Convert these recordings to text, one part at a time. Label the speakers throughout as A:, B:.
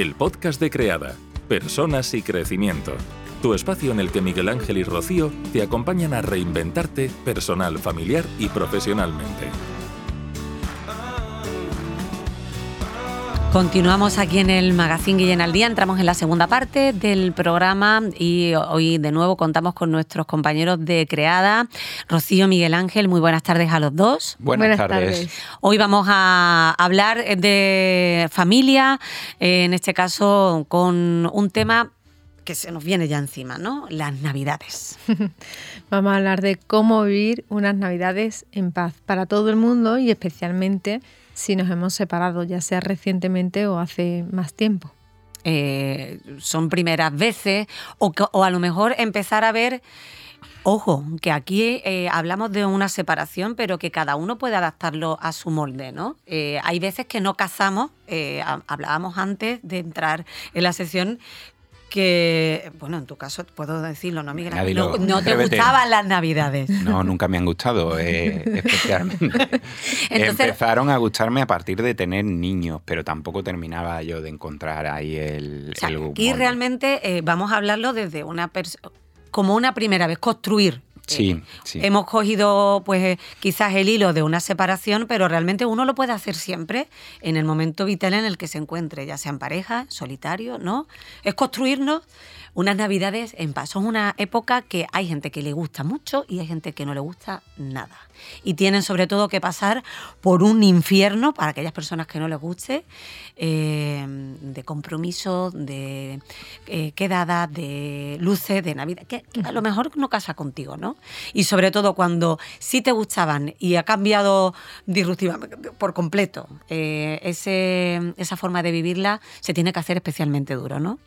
A: el podcast de Creada, Personas y Crecimiento. Tu espacio en el que Miguel Ángel y Rocío te acompañan a reinventarte personal, familiar y profesionalmente.
B: Continuamos aquí en el Magazine Guillén al Día, entramos en la segunda parte del programa y hoy de nuevo contamos con nuestros compañeros de Creada, Rocío Miguel Ángel, muy buenas tardes a los dos.
C: Buenas, tardes.
B: Hoy vamos a hablar de familia, eh, en este caso con un tema que se nos viene ya encima, ¿no? Las Navidades.
D: Vamos a hablar de cómo vivir unas Navidades en paz para todo el mundo y especialmente si nos hemos separado, ya sea recientemente o hace más tiempo.
B: Eh, son primeras veces o, a lo mejor empezar a ver... Ojo, que aquí eh, hablamos de una separación, pero que cada uno puede adaptarlo a su molde, ¿no? Eh, hay veces que no casamos, hablábamos antes de entrar en la sesión que, bueno, en tu caso puedo decirlo, ¿no, Miguel? no, te gustaban las navidades.
C: No, nunca me han gustado, eh, especialmente. Empezaron a gustarme a partir de tener niños, pero tampoco terminaba yo de encontrar ahí el...
B: O aquí realmente eh, vamos a hablarlo desde una como una primera vez, construir
C: Sí, sí.
B: Hemos cogido, pues, quizás el hilo de una separación, pero realmente uno lo puede hacer siempre en el momento vital en el que se encuentre, ya sea en pareja, solitario, ¿no? Es construirnos unas navidades en paz. Es una época que hay gente que le gusta mucho y hay gente que no le gusta nada. Y tienen sobre todo que pasar por un infierno para aquellas personas que no les guste, eh, de compromiso, de eh, quedadas, de luces, de Navidad, que, a lo mejor no casa contigo, ¿no? Y sobre todo cuando sí te gustaban y ha cambiado disruptivamente por completo eh, ese, esa forma de vivirla, se tiene que hacer especialmente duro, ¿no?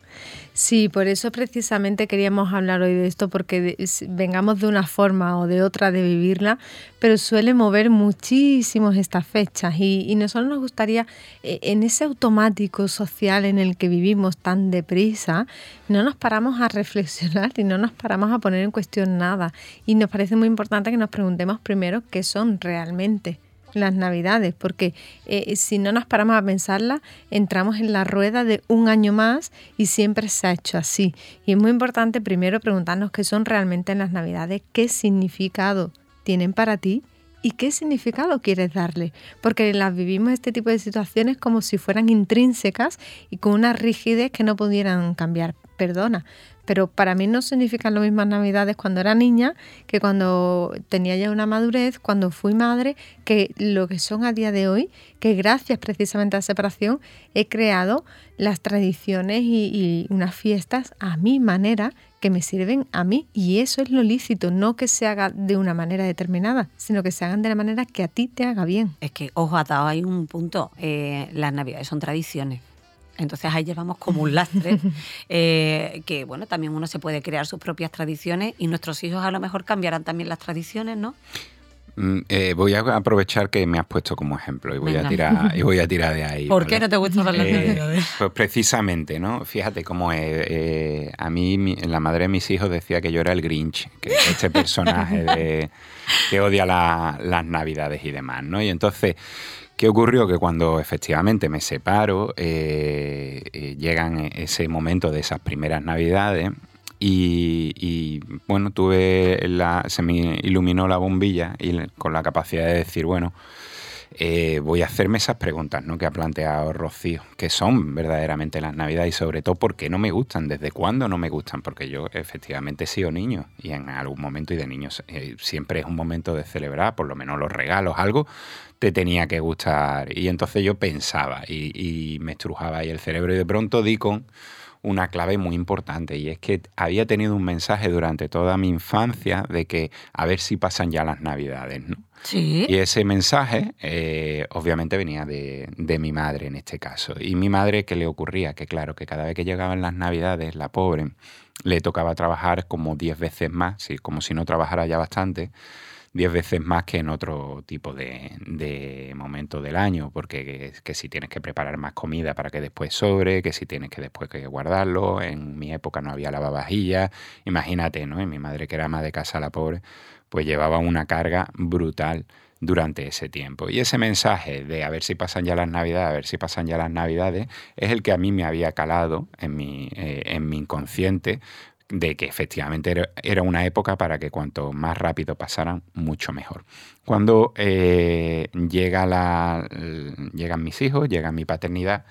D: Sí, por eso precisamente queríamos hablar hoy de esto, porque vengamos de una forma o de otra de vivirla, pero suele mover muchísimos estas fechas y, y nosotros nos gustaría, eh, en ese automático social en el que vivimos tan deprisa, no nos paramos a reflexionar y no nos paramos a poner en cuestión nada. Y nos parece muy importante que nos preguntemos primero qué son realmente las navidades, porque eh, si no nos paramos a pensarla, entramos en la rueda de un año más y siempre se ha hecho así. Y es muy importante primero preguntarnos qué son realmente las navidades, qué significado tienen para ti y qué significado quieres darle, porque las vivimos este tipo de situaciones como si fueran intrínsecas y con una rigidez que no pudieran cambiar. Perdona, pero para mí no significan lo mismas navidades cuando era niña que cuando tenía ya una madurez, cuando fui madre, que lo que son a día de hoy, que gracias precisamente a la separación he creado las tradiciones y, unas fiestas a mi manera que me sirven a mí y eso es lo lícito, no que se haga de una manera determinada, sino que se hagan de la manera que a ti te haga bien.
B: Es que, ojo, atado hay un punto, eh, las navidades son tradiciones. Entonces ahí llevamos como un lastre, eh, que bueno, también uno se puede crear sus propias tradiciones y nuestros hijos a lo mejor cambiarán también las tradiciones, ¿no?
C: Mm, eh, voy a aprovechar que me has puesto como ejemplo y voy, a tirar, y voy a tirar de ahí.
B: ¿Por qué no te gusta las eh,
C: Pues precisamente, ¿no? Fíjate cómo es. Eh, a mí, la madre de mis hijos decía que yo era el Grinch, que este personaje que odia las navidades y demás, ¿no? Y entonces ¿Qué ocurrió? Que cuando efectivamente me separo, eh, eh, llegan ese momento de esas primeras navidades y, bueno, tuve la, se me iluminó la bombilla y con la capacidad de decir, bueno, eh, voy a hacerme esas preguntas ¿no? que ha planteado Rocío, que son verdaderamente las navidades y sobre todo por qué no me gustan, desde cuándo no me gustan, porque yo efectivamente he sido niño y en algún momento y de niños siempre es un momento de celebrar, por lo menos los regalos, algo, te tenía que gustar. Y entonces yo pensaba y, me estrujaba ahí el cerebro y de pronto di con una clave muy importante y es que había tenido un mensaje durante toda mi infancia de que a ver si pasan ya las navidades, ¿no?
B: Sí.
C: Y ese mensaje eh, obviamente venía de, de, mi madre en este caso. Y mi madre, ¿qué le ocurría? Que claro, que cada vez que llegaban las navidades, la pobre, le tocaba trabajar como 10 veces más, ¿sí? como si no trabajara ya bastante 10 veces más que en otro tipo de, de momento del año, porque que, si tienes que preparar más comida para que después sobre, que si tienes que después que guardarlo, en mi época no había lavavajillas, imagínate, ¿no? Y mi madre que era más de casa la pobre, pues llevaba una carga brutal durante ese tiempo. Y ese mensaje de a ver si pasan ya las navidades, a ver si pasan ya las navidades, es el que a mí me había calado en mi, eh, en mi inconsciente de que efectivamente era una época para que cuanto más rápido pasaran, mucho mejor. Cuando eh, llega la, llegan mis hijos, llega mi paternidad,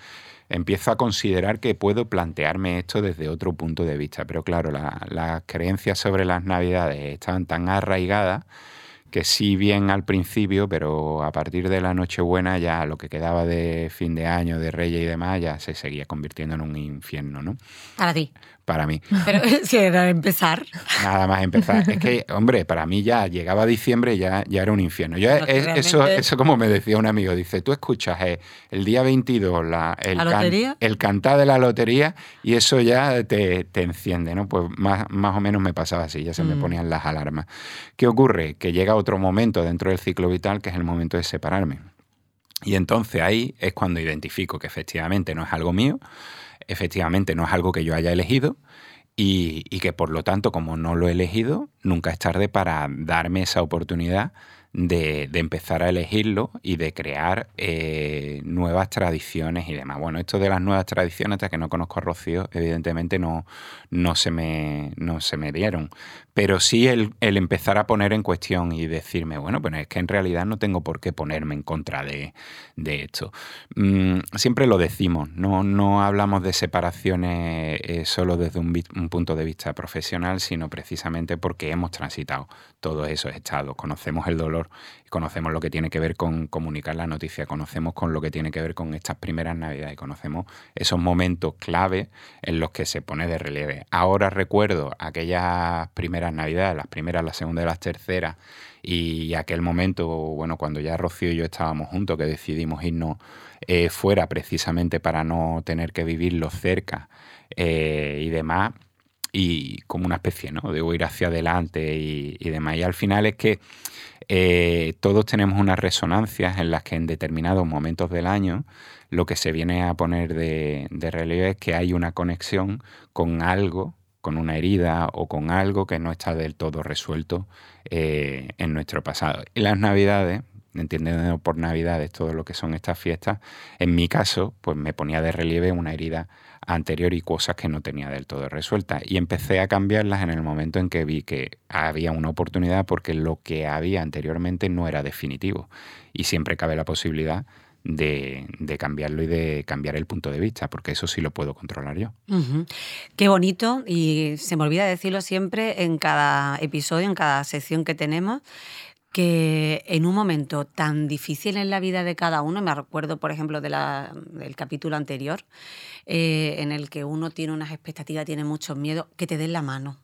C: empiezo a considerar que puedo plantearme esto desde otro punto de vista. Pero claro, las creencias sobre las navidades estaban tan arraigadas que sí bien al principio, pero a partir de la Nochebuena ya lo que quedaba de fin de año, de Reyes y demás, ya se seguía convirtiendo en un infierno, ¿no?
B: Para ti
C: para mí.
B: Pero si era empezar.
C: Nada más empezar. Es que, hombre, para mí ya llegaba diciembre y ya, ya era un infierno. Yo, eso, eso como me decía un amigo, dice, tú escuchas eh, el día 22 la, el, el cantar de la lotería y eso ya te, enciende, ¿no? Pues más, más o menos me pasaba así, ya se me mm. ponían las alarmas. ¿Qué ocurre? Que llega otro momento dentro del ciclo vital que es el momento de separarme. Y entonces ahí es cuando identifico que efectivamente no es algo mío, efectivamente no es algo que yo haya elegido y, que por lo tanto, como no lo he elegido, nunca es tarde para darme esa oportunidad de, empezar a elegirlo y de crear eh, nuevas tradiciones y demás. Bueno, esto de las nuevas tradiciones, hasta que no conozco a Rocío, evidentemente no, no, se, me, no se me dieron. Pero sí el, empezar a poner en cuestión y decirme, bueno, pues es que en realidad no tengo por qué ponerme en contra de, esto. Mm, siempre lo decimos, no, no hablamos de separaciones eh, solo desde un punto de vista profesional, sino precisamente porque hemos transitado todos esos estados, conocemos el dolor, conocemos lo que tiene que ver con comunicar la noticia, conocemos con lo que tiene que ver con estas primeras navidades, conocemos esos momentos clave en los que se pone de relieve. Ahora recuerdo aquellas primeras navidades, las primeras, las segundas las terceras, y aquel momento, bueno, cuando ya Rocío y yo estábamos juntos, que decidimos irnos eh, fuera precisamente para no tener que vivirlo cerca eh, y demás y como una especie, ¿no? De ir hacia adelante y, demás. Y al final es que eh, todos tenemos unas resonancias en las que en determinados momentos del año lo que se viene a poner de, relieve es que hay una conexión con algo, con una herida o con algo que no está del todo resuelto eh, en nuestro pasado. Y las navidades, entendiendo por navidades todo lo que son estas fiestas, en mi caso, pues me ponía de relieve una herida anterior y cosas que no tenía del todo resueltas. Y empecé a cambiarlas en el momento en que vi que había una oportunidad porque lo que había anteriormente no era definitivo. Y siempre cabe la posibilidad de, cambiarlo y de cambiar el punto de vista, porque eso sí lo puedo controlar yo.
B: Qué bonito, y se me olvida decirlo siempre en cada episodio, en cada sección que tenemos, que en un momento tan difícil en la vida de cada uno, me recuerdo por ejemplo de del capítulo anterior, eh, en el que uno tiene unas expectativas, tiene muchos miedos, que te den la mano.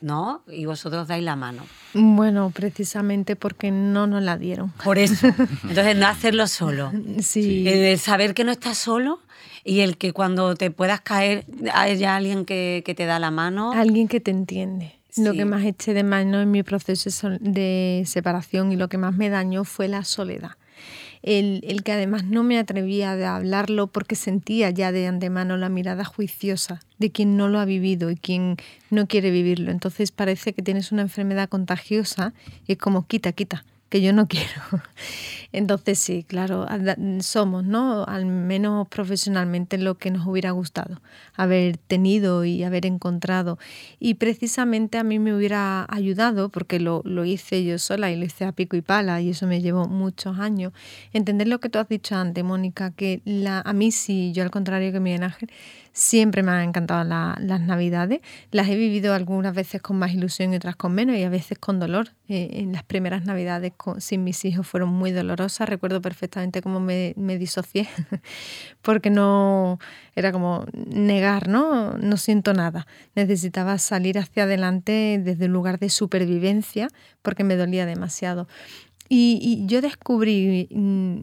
B: ¿no? Y vosotros dais la mano.
D: Bueno, precisamente porque no nos la dieron.
B: Por eso. Entonces, no hacerlo solo.
D: Sí.
B: El saber que no estás solo y el que cuando te puedas caer haya alguien que, que te da la mano.
D: Alguien que te entiende. Lo que más eché de mano en mi proceso de separación y lo que más me dañó fue la soledad. El, el, que además no me atrevía a hablarlo porque sentía ya de antemano la mirada juiciosa de quien no lo ha vivido y quien no quiere vivirlo. Entonces parece que tienes una enfermedad contagiosa y es como quita, quita, que yo no quiero. Entonces sí, claro, somos, ¿no? Al menos profesionalmente lo que nos hubiera gustado haber tenido y haber encontrado. Y precisamente a mí me hubiera ayudado, porque lo, lo hice yo sola y lo hice a pico y pala, y eso me llevó muchos años, entender lo que tú has dicho antes, Mónica, que la, a mí sí, yo al contrario que Miguel Ángel, Siempre me han encantado las navidades. Las he vivido algunas veces con más ilusión y otras con menos y a veces con dolor. Eh, en las primeras navidades sin mis hijos fueron muy dolorosas. Recuerdo perfectamente cómo me, disocié porque no era como negar, ¿no? No siento nada. Necesitaba salir hacia adelante desde un lugar de supervivencia porque me dolía demasiado. Y, yo descubrí mm,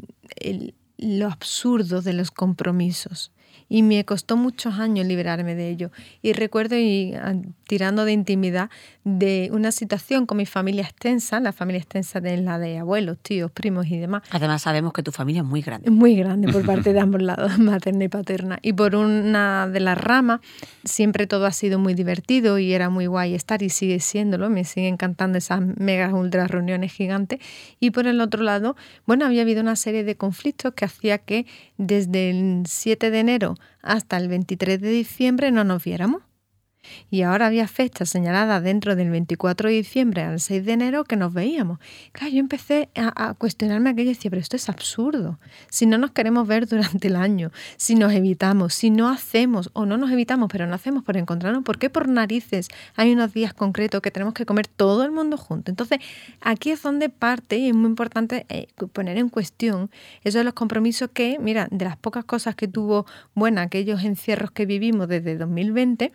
D: lo absurdo de los compromisos y me costó muchos años liberarme de ello. Y recuerdo, y ah, tirando de intimidad, de una situación con mi familia extensa, la familia extensa de la de abuelos, tíos, primos y demás.
B: Además sabemos que tu familia es muy grande.
D: Muy grande por parte de ambos lados, materna y paterna. Y por una de las ramas, siempre todo ha sido muy divertido y era muy guay estar y sigue siéndolo, me sigue encantando esas megas ultra reuniones gigantes. Y por el otro lado, bueno, había habido una serie de conflictos que hacía que desde el 7 de enero hasta el 23 de diciembre no nos viéramos. Y ahora había fechas señaladas dentro del 24 de diciembre al 6 de enero que nos veíamos. Claro, yo empecé a, cuestionarme aquello y decía, pero esto es absurdo. Si no nos queremos ver durante el año, si nos evitamos, si no hacemos o no nos evitamos, pero no hacemos por encontrarnos, ¿por qué por narices hay unos días concretos que tenemos que comer todo el mundo junto? Entonces, aquí es donde parte y es muy importante eh, poner en cuestión esos los compromisos que, mira, de las pocas cosas que tuvo buena aquellos encierros que vivimos desde 2020,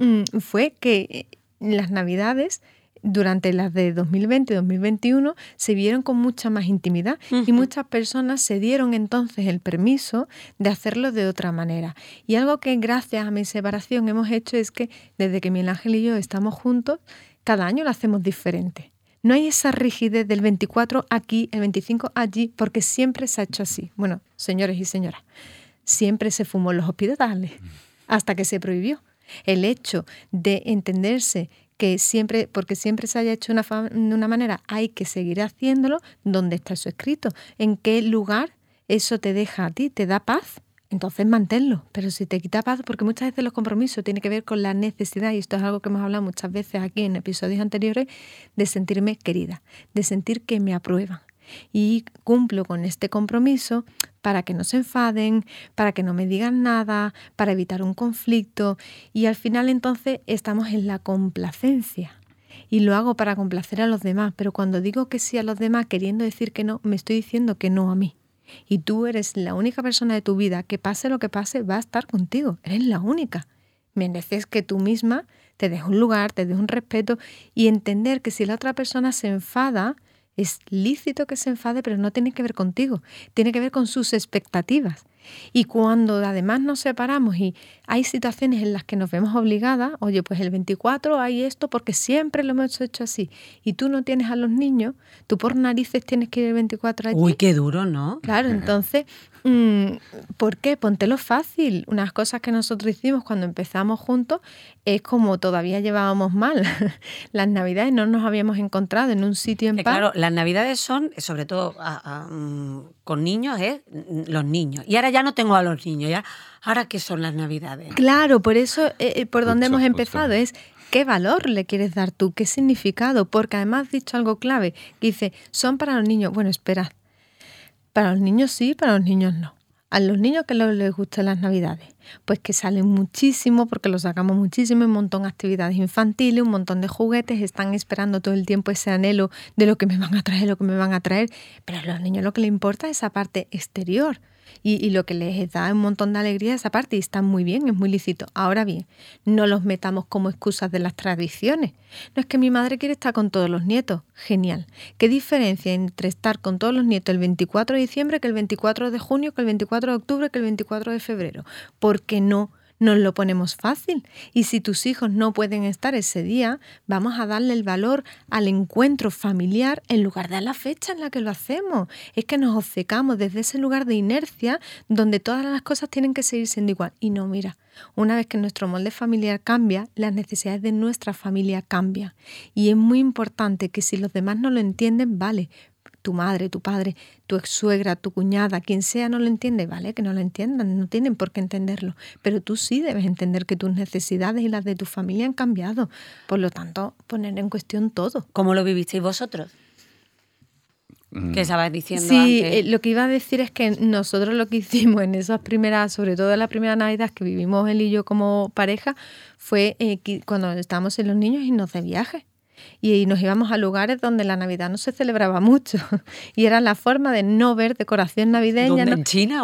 D: Mm, fue que eh, las navidades durante las de 2020 y 2021 se vieron con mucha más intimidad y muchas personas se dieron entonces el permiso de hacerlo de otra manera. Y algo que gracias a mi separación hemos hecho es que desde que Miguel Ángel y yo estamos juntos, cada año lo hacemos diferente. No hay esa rigidez del 24 aquí, el 25 allí, porque siempre se ha hecho así. Bueno, señores y señoras, siempre se fumó en los hospitales hasta que se prohibió el hecho de entenderse que siempre, porque siempre se haya hecho de una, una manera, hay que seguir haciéndolo, ¿dónde está eso escrito? ¿En qué lugar eso te deja a ti? ¿Te da paz? Entonces manténlo, pero si te quita paz, porque muchas veces los compromisos tienen que ver con la necesidad, y esto es algo que hemos hablado muchas veces aquí en episodios anteriores, de sentirme querida, de sentir que me aprueban, y cumplo con este compromiso para que no se enfaden, para que no me digan nada, para evitar un conflicto y al final entonces estamos en la complacencia. Y lo hago para complacer a los demás, pero cuando digo que sí a los demás queriendo decir que no, me estoy diciendo que no a mí. Y tú eres la única persona de tu vida que pase lo que pase, va a estar contigo. Eres la única. Mereces que tú misma te des un lugar, te des un respeto y entender que si la otra persona se enfada, es lícito que se enfade, pero no tiene que ver contigo, tiene que ver con sus expectativas. Y cuando además nos separamos y hay situaciones en las que nos vemos obligadas, oye, pues el 24 hay esto porque siempre lo hemos hecho así, y tú no tienes a los niños, tú por narices tienes que ir el 24 allí.
B: Uy, qué duro, ¿no?
D: Claro, entonces, ¿por qué? Póntelo fácil. Unas cosas que nosotros hicimos cuando empezamos juntos es como todavía llevábamos mal. las navidades no nos habíamos encontrado en un sitio en paz.
B: Claro, las navidades son, sobre todo mm, con niños, ¿eh? los niños. Y ahora ya no tengo a los niños, ya. Ahora qué son las navidades.
D: Claro, por eso, eh, eh, por donde hemos empezado es ¿Qué valor le quieres dar tú? ¿Qué significado? Porque además has dicho algo clave, que dice, son para los niños. Bueno, espera, para los niños sí, para los niños no. A los niños que les gustan las navidades, pues que salen muchísimo, porque los sacamos muchísimo, un montón de actividades infantiles, un montón de juguetes, están esperando todo el tiempo ese anhelo de lo que me van a traer, lo que me van a traer, pero a los niños lo que les importa es esa parte exterior, y, lo que les da un montón de alegría esa parte y está muy bien, es muy lícito. Ahora bien, no los metamos como excusas de las tradiciones. No es que mi madre quiere estar con todos los nietos. Genial. ¿Qué diferencia entre estar con todos los nietos el 24 de diciembre que el 24 de junio, que el 24 de octubre, que el 24 de febrero? ¿Por qué no? Nos lo ponemos fácil. Y si tus hijos no pueden estar ese día, vamos a darle el valor al encuentro familiar en lugar de a la fecha en la que lo hacemos. Es que nos obcecamos desde ese lugar de inercia donde todas las cosas tienen que seguir siendo igual. Y no, mira, una vez que nuestro molde familiar cambia, las necesidades de nuestra familia cambian. Y es muy importante que si los demás no lo entienden, vale, tu madre, tu padre, tu ex suegra, tu cuñada, quien sea, no lo entiende, ¿vale? Que no lo entiendan, no tienen por qué entenderlo. Pero tú sí debes entender que tus necesidades y las de tu familia han cambiado. Por lo tanto, poner en cuestión todo.
B: ¿Cómo lo vivisteis vosotros?
C: Mm.
B: ¿Qué estabas diciendo
D: sí, eh, lo que iba a decir es que nosotros lo que hicimos en esas primeras, sobre todo en la primera Navidad que vivimos él y yo como pareja, fue eh, cuando estábamos en los niños y nos de viaje y nos íbamos a lugares donde la Navidad no se celebraba mucho y era la forma de no ver decoración navideña.
B: ¿En China?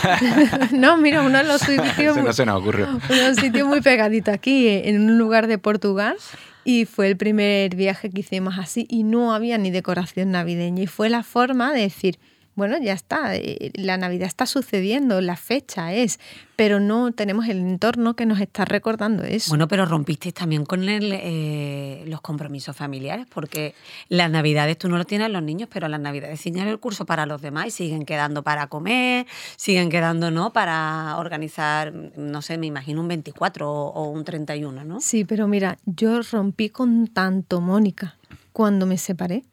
D: no, mira, uno de los sitios,
C: no se nos ocurrió.
D: un sitio muy pegadito aquí, en un lugar de Portugal. Y fue el primer viaje que hicimos así y no había ni decoración navideña. Y fue la forma de decir, bueno, ya está, eh, la Navidad está sucediendo, la fecha es, pero no tenemos el entorno que nos está recordando eso.
B: Bueno, pero rompisteis también con el, eh, los compromisos familiares, porque las Navidades tú no lo tienes los niños, pero las Navidades siguen el curso para los demás y siguen quedando para comer, siguen quedando, ¿no? Para organizar, no sé, me imagino un 24 o, o un 31, ¿no?
D: Sí, pero mira, yo rompí con tanto, Mónica, cuando me separé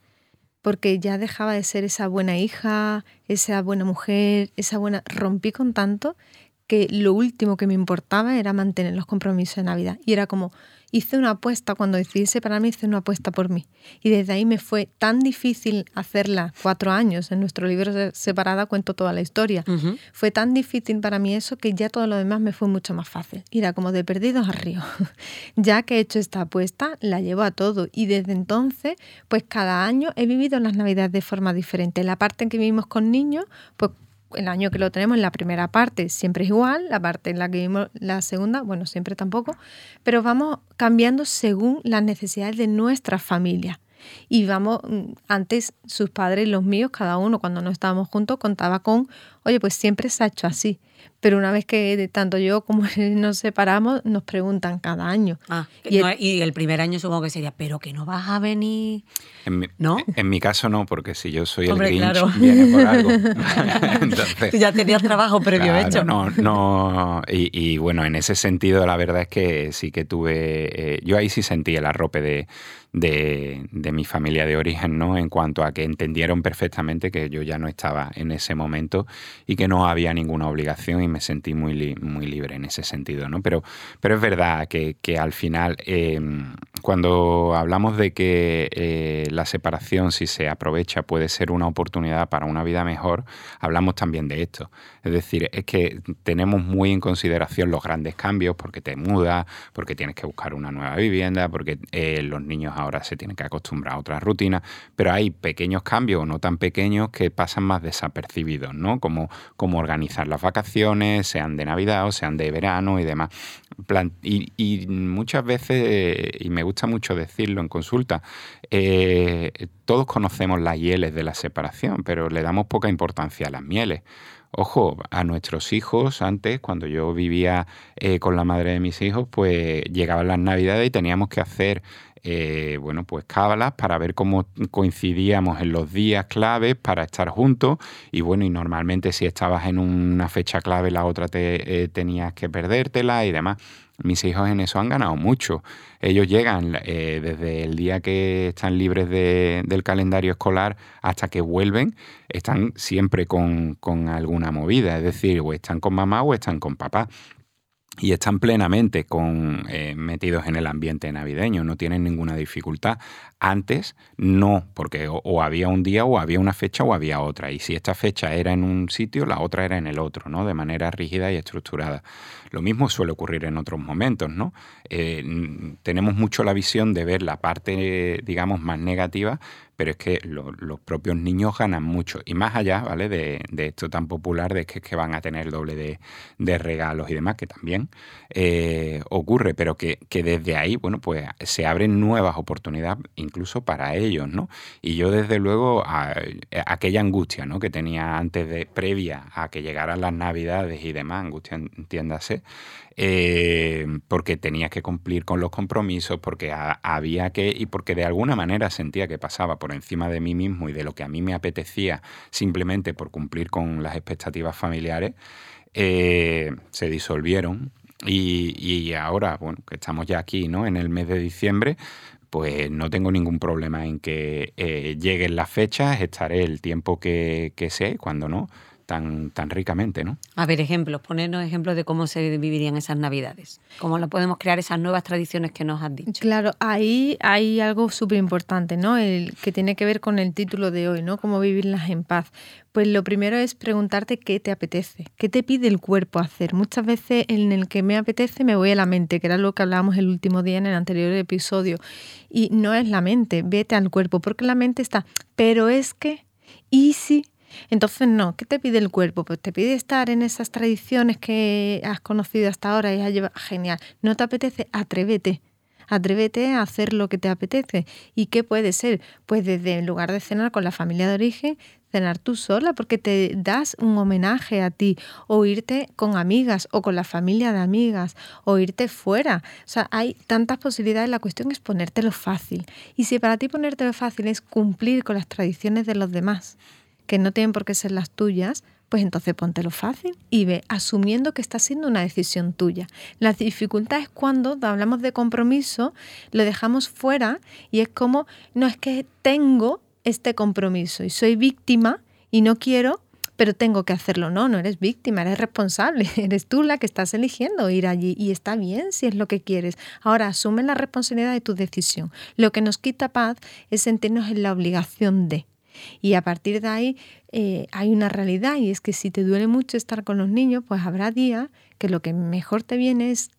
D: porque ya dejaba de ser esa buena hija, esa buena mujer, esa buena... Rompí con tanto que lo último que me importaba era mantener los compromisos de Navidad. Y era como, hice una apuesta, cuando decidí separarme hice una apuesta por mí. Y desde ahí me fue tan difícil hacerla cuatro años. En nuestro libro Separada cuento toda la historia. Fue tan difícil para mí eso que ya todo lo demás me fue mucho más fácil. Era como de perdidos a río. ya que he hecho esta apuesta, la llevo a todo. Y desde entonces, pues cada año he vivido las navidades de forma diferente. La parte en que vivimos con niños, pues el año que lo tenemos en la primera parte siempre es igual, la parte en la que vimos la segunda, bueno, siempre tampoco, pero vamos cambiando según las necesidades de nuestra familia. Y vamos, mm, antes sus padres los míos, cada uno cuando no estábamos juntos, contaba con, oye, pues siempre se ha hecho así. Pero una vez que tanto yo como él nos separamos, nos preguntan cada año.
B: Ah, y, el, primer año supongo que sería, pero que no vas a venir.
C: En mi,
B: ¿No?
C: En mi caso no, porque si yo soy el Grinch, viene por algo.
B: ya tenías trabajo previo hecho.
C: No, no. Y, bueno, en ese sentido, la verdad es que sí que tuve. Eh, yo ahí sí sentí el arrope de, de, de, mi familia de origen, ¿no? En cuanto a que entendieron perfectamente que yo ya no estaba en ese momento y que no había ninguna obligación y me sentí muy, muy libre en ese sentido, ¿no? Pero, pero es verdad que, que al final, em, cuando hablamos de que eh, la separación, si se aprovecha, puede ser una oportunidad para una vida mejor, hablamos también de esto. Es decir, es que tenemos muy en consideración los grandes cambios porque te mudas, porque tienes que buscar una nueva vivienda, porque eh, los niños ahora se tienen que acostumbrar a otras rutinas, pero hay pequeños cambios o no tan pequeños que pasan más desapercibidos, ¿no? Como, como organizar las vacaciones, sean de Navidad o sean de verano y demás. Y, muchas veces, y me gusta mucho decirlo en consulta, eh, todos conocemos las hieles de la separación, pero le damos poca importancia a las mieles. Ojo, a nuestros hijos, antes, cuando yo vivía eh, con la madre de mis hijos, pues llegaban las navidades y teníamos que hacer eh, bueno, pues cábalas para ver cómo coincidíamos en los días claves para estar juntos y bueno, y normalmente si estabas en una fecha clave la otra te eh, tenías que perdértela y demás. Mis hijos en eso han ganado mucho. Ellos llegan eh, desde el día que están libres del calendario escolar hasta que vuelven, están siempre con, con alguna movida, es decir, o están con mamá o están con papá y están plenamente con, eh, metidos en el ambiente navideño, no tienen ninguna dificultad. Antes no, porque o, había un día o había una fecha o había otra. Y si esta fecha era en un sitio, la otra era en el otro, ¿no? De manera rígida y estructurada. Lo mismo suele ocurrir en otros momentos, ¿no? Eh, tenemos mucho la visión de ver la parte, digamos, más negativa, pero es que los propios niños ganan mucho. Y más allá, ¿vale? De, esto tan popular de que, que van a tener doble de, regalos y demás, que también eh, ocurre, pero que, desde ahí, bueno, pues se abren nuevas oportunidades incluso para ellos, ¿no? Y yo desde luego, aquella angustia, ¿no? Que tenía antes de, previa a que llegaran las navidades y demás, angustia, entiéndase, eh, porque tenía que cumplir con los compromisos, porque había que, y porque de alguna manera sentía que pasaba por encima de mí mismo y de lo que a mí me apetecía simplemente por cumplir con las expectativas familiares, eh, se disolvieron. Y, ahora, bueno, que estamos ya aquí, ¿no? En el mes de diciembre, pues no tengo ningún problema en que eh, lleguen las fechas, estaré el tiempo que, que y cuando no, tan, tan ricamente, ¿no?
B: A ver, ejemplos, ponernos ejemplos de cómo se vivirían esas navidades, cómo lo podemos crear esas nuevas tradiciones que nos has dicho.
D: Claro, ahí hay algo súper importante, ¿no? El que tiene que ver con el título de hoy, ¿no? Cómo vivirlas en paz. Pues lo primero es preguntarte qué te apetece, qué te pide el cuerpo hacer. Muchas veces en el que me apetece me voy a la mente, que era lo que hablábamos el último día en el anterior episodio. Y no es la mente, vete al cuerpo, porque la mente está, pero es que, ¿y si? Entonces, no, ¿qué te pide el cuerpo? Pues te pide estar en esas tradiciones que has conocido hasta ahora y has llevado. Genial. ¿No te apetece? Atrévete. Atrévete a hacer lo que te apetece. ¿Y qué puede ser? Pues desde en lugar de cenar con la familia de origen, cenar tú sola porque te das un homenaje a ti, o irte con amigas o con la familia de amigas, o irte fuera. O sea, hay tantas posibilidades, la cuestión es ponértelo fácil. Y si para ti ponértelo fácil es cumplir con las tradiciones de los demás, que no tienen por qué ser las tuyas, pues entonces póntelo fácil y ve asumiendo que está siendo una decisión tuya. La dificultad es cuando hablamos de compromiso, lo dejamos fuera y es como, no es que tengo este compromiso y soy víctima y no quiero, pero tengo que hacerlo. No, no eres víctima, eres responsable, eres tú la que estás eligiendo ir allí y está bien si es lo que quieres. Ahora, asume la responsabilidad de tu decisión. Lo que nos quita paz es sentirnos en la obligación de. Y a partir de ahí eh, hay una realidad y es que si te duele mucho estar con los niños, pues habrá días que lo que mejor te viene es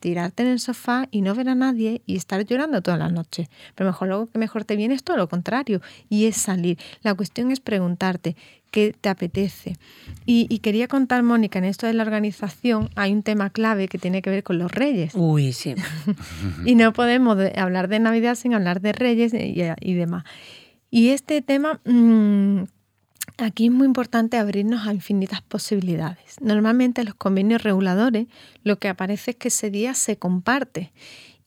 D: tirarte en el sofá y no ver a nadie y estar llorando toda la noche. Pero mejor lo que mejor te viene es todo lo contrario y es salir. La cuestión es preguntarte qué te apetece. Y, y, quería contar, Mónica, en esto de la organización hay un tema clave que tiene que ver con los reyes.
B: Uy, sí.
D: y no podemos hablar de Navidad sin hablar de reyes y, y demás. Y este tema, mmm, aquí es muy importante abrirnos a infinitas posibilidades. Normalmente en los convenios reguladores lo que aparece es que ese día se comparte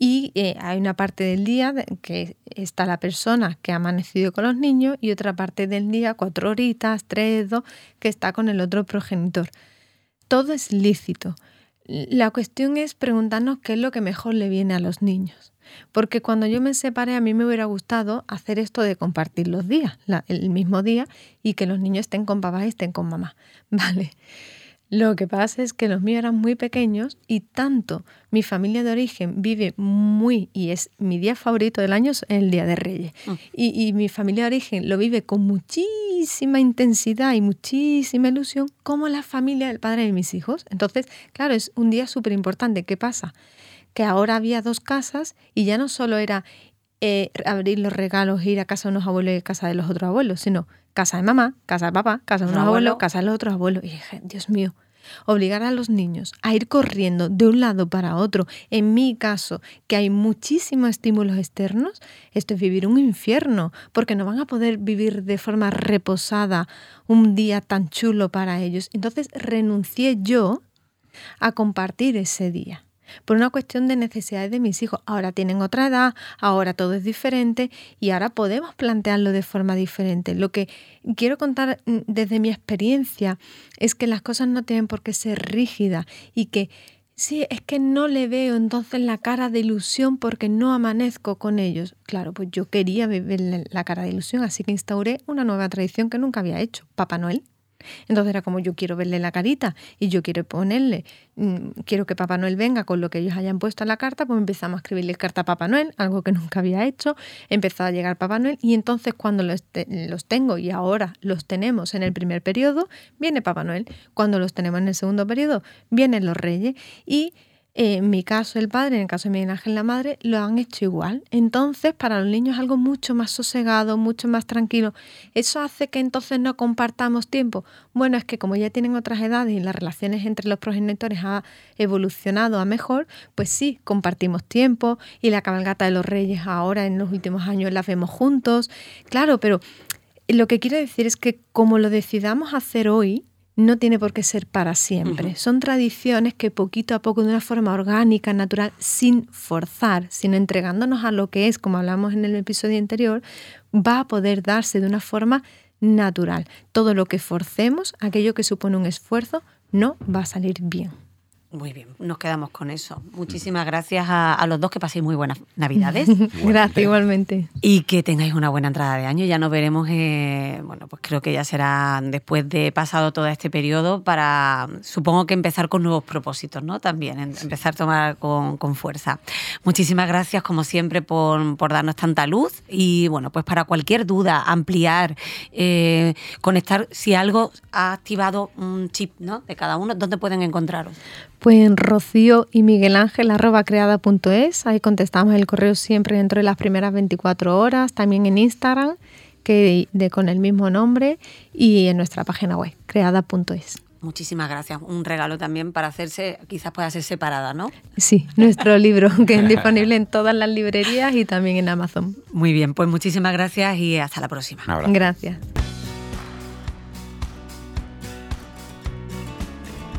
D: y eh, hay una parte del día que está la persona que ha amanecido con los niños y otra parte del día, cuatro horitas, tres, dos, que está con el otro progenitor. Todo es lícito. La cuestión es preguntarnos qué es lo que mejor le viene a los niños. Porque cuando yo me separé, a mí me hubiera gustado hacer esto de compartir los días, el mismo día, y que los niños estén con papá y estén con mamá. Vale. Lo que pasa es que los míos eran muy pequeños y tanto mi familia de origen vive muy, y es mi día favorito del año, es el Día de Reyes. Mm. Y, y, mi familia de origen lo vive con muchísima intensidad y muchísima ilusión, como la familia del padre de mis hijos. Entonces, claro, es un día súper importante. ¿Qué pasa? Que ahora había dos casas y ya no solo era eh, abrir los regalos, ir a casa de unos abuelos y a casa de los otros abuelos, sino casa de mamá, casa de papá, casa de unos abuelos, casa de los otros abuelos. Y dije, Dios mío, obligar a los niños a ir corriendo de un lado para otro, en mi caso, que hay muchísimos estímulos externos, esto es vivir un infierno, porque no van a poder vivir de forma reposada un día tan chulo para ellos. Entonces renuncié yo a compartir ese día por una cuestión de necesidades de mis hijos. Ahora tienen otra edad, ahora todo es diferente y ahora podemos plantearlo de forma diferente. Lo que quiero contar mm, desde mi experiencia es que las cosas no tienen por qué ser rígidas y que Sí, es que no le veo entonces la cara de ilusión porque no amanezco con ellos. Claro, pues yo quería ver la cara de ilusión, así que instauré una nueva tradición que nunca había hecho, Papá Noel. Entonces era como yo quiero verle la carita y yo quiero ponerle, mm, quiero que Papá Noel venga con lo que ellos hayan puesto en la carta, pues empezamos a escribirle carta a Papá Noel, algo que nunca había hecho, empezó a llegar Papá Noel y entonces cuando los, los tengo y ahora los tenemos en el primer periodo, viene Papá Noel, cuando los tenemos en el segundo periodo, vienen los reyes y en mi caso el padre, en el caso de Miguel Ángel la madre, lo han hecho igual. Entonces, para los niños es algo mucho más sosegado, mucho más tranquilo. ¿Eso hace que entonces no compartamos tiempo? Bueno, es que como ya tienen otras edades y las relaciones entre los progenitores ha evolucionado a mejor, pues sí, compartimos tiempo y la cabalgata de los reyes ahora en los últimos años la vemos juntos. Claro, pero lo que quiero decir es que como lo decidamos hacer hoy, no tiene por qué ser para siempre. Son tradiciones que poquito a poco, de una forma orgánica, natural, sin forzar, sino entregándonos a lo que es, como hablamos en el episodio anterior, va a poder darse de una forma natural. Todo lo que forcemos, aquello que supone un esfuerzo, no va a salir bien.
B: Muy bien, nos quedamos con eso. Muchísimas gracias a, los dos, que paséis muy buenas Navidades.
D: gracias, igualmente.
B: Y que tengáis una buena entrada de año. Ya nos veremos, eh, bueno, pues creo que ya será después de pasado todo este periodo para, supongo que empezar con nuevos propósitos, ¿no? También, empezar a tomar con, fuerza. Muchísimas gracias, como siempre, por, darnos tanta luz. Y bueno, pues para cualquier duda, ampliar, eh, conectar, si algo ha activado un chip, ¿no? De cada uno, ¿dónde pueden encontraros?
D: Pues en Rocío y Miguel Ángel arroba creada.es, ahí contestamos el correo siempre dentro de las primeras 24 horas, también en Instagram, que de, con el mismo nombre, y en nuestra página web, creada.es.
B: Muchísimas gracias. Un regalo también para hacerse, quizás pueda ser separada, ¿no?
D: Sí, nuestro libro que es disponible en todas las librerías y también en Amazon.
B: Muy bien, pues muchísimas gracias y hasta la próxima.
D: Gracias.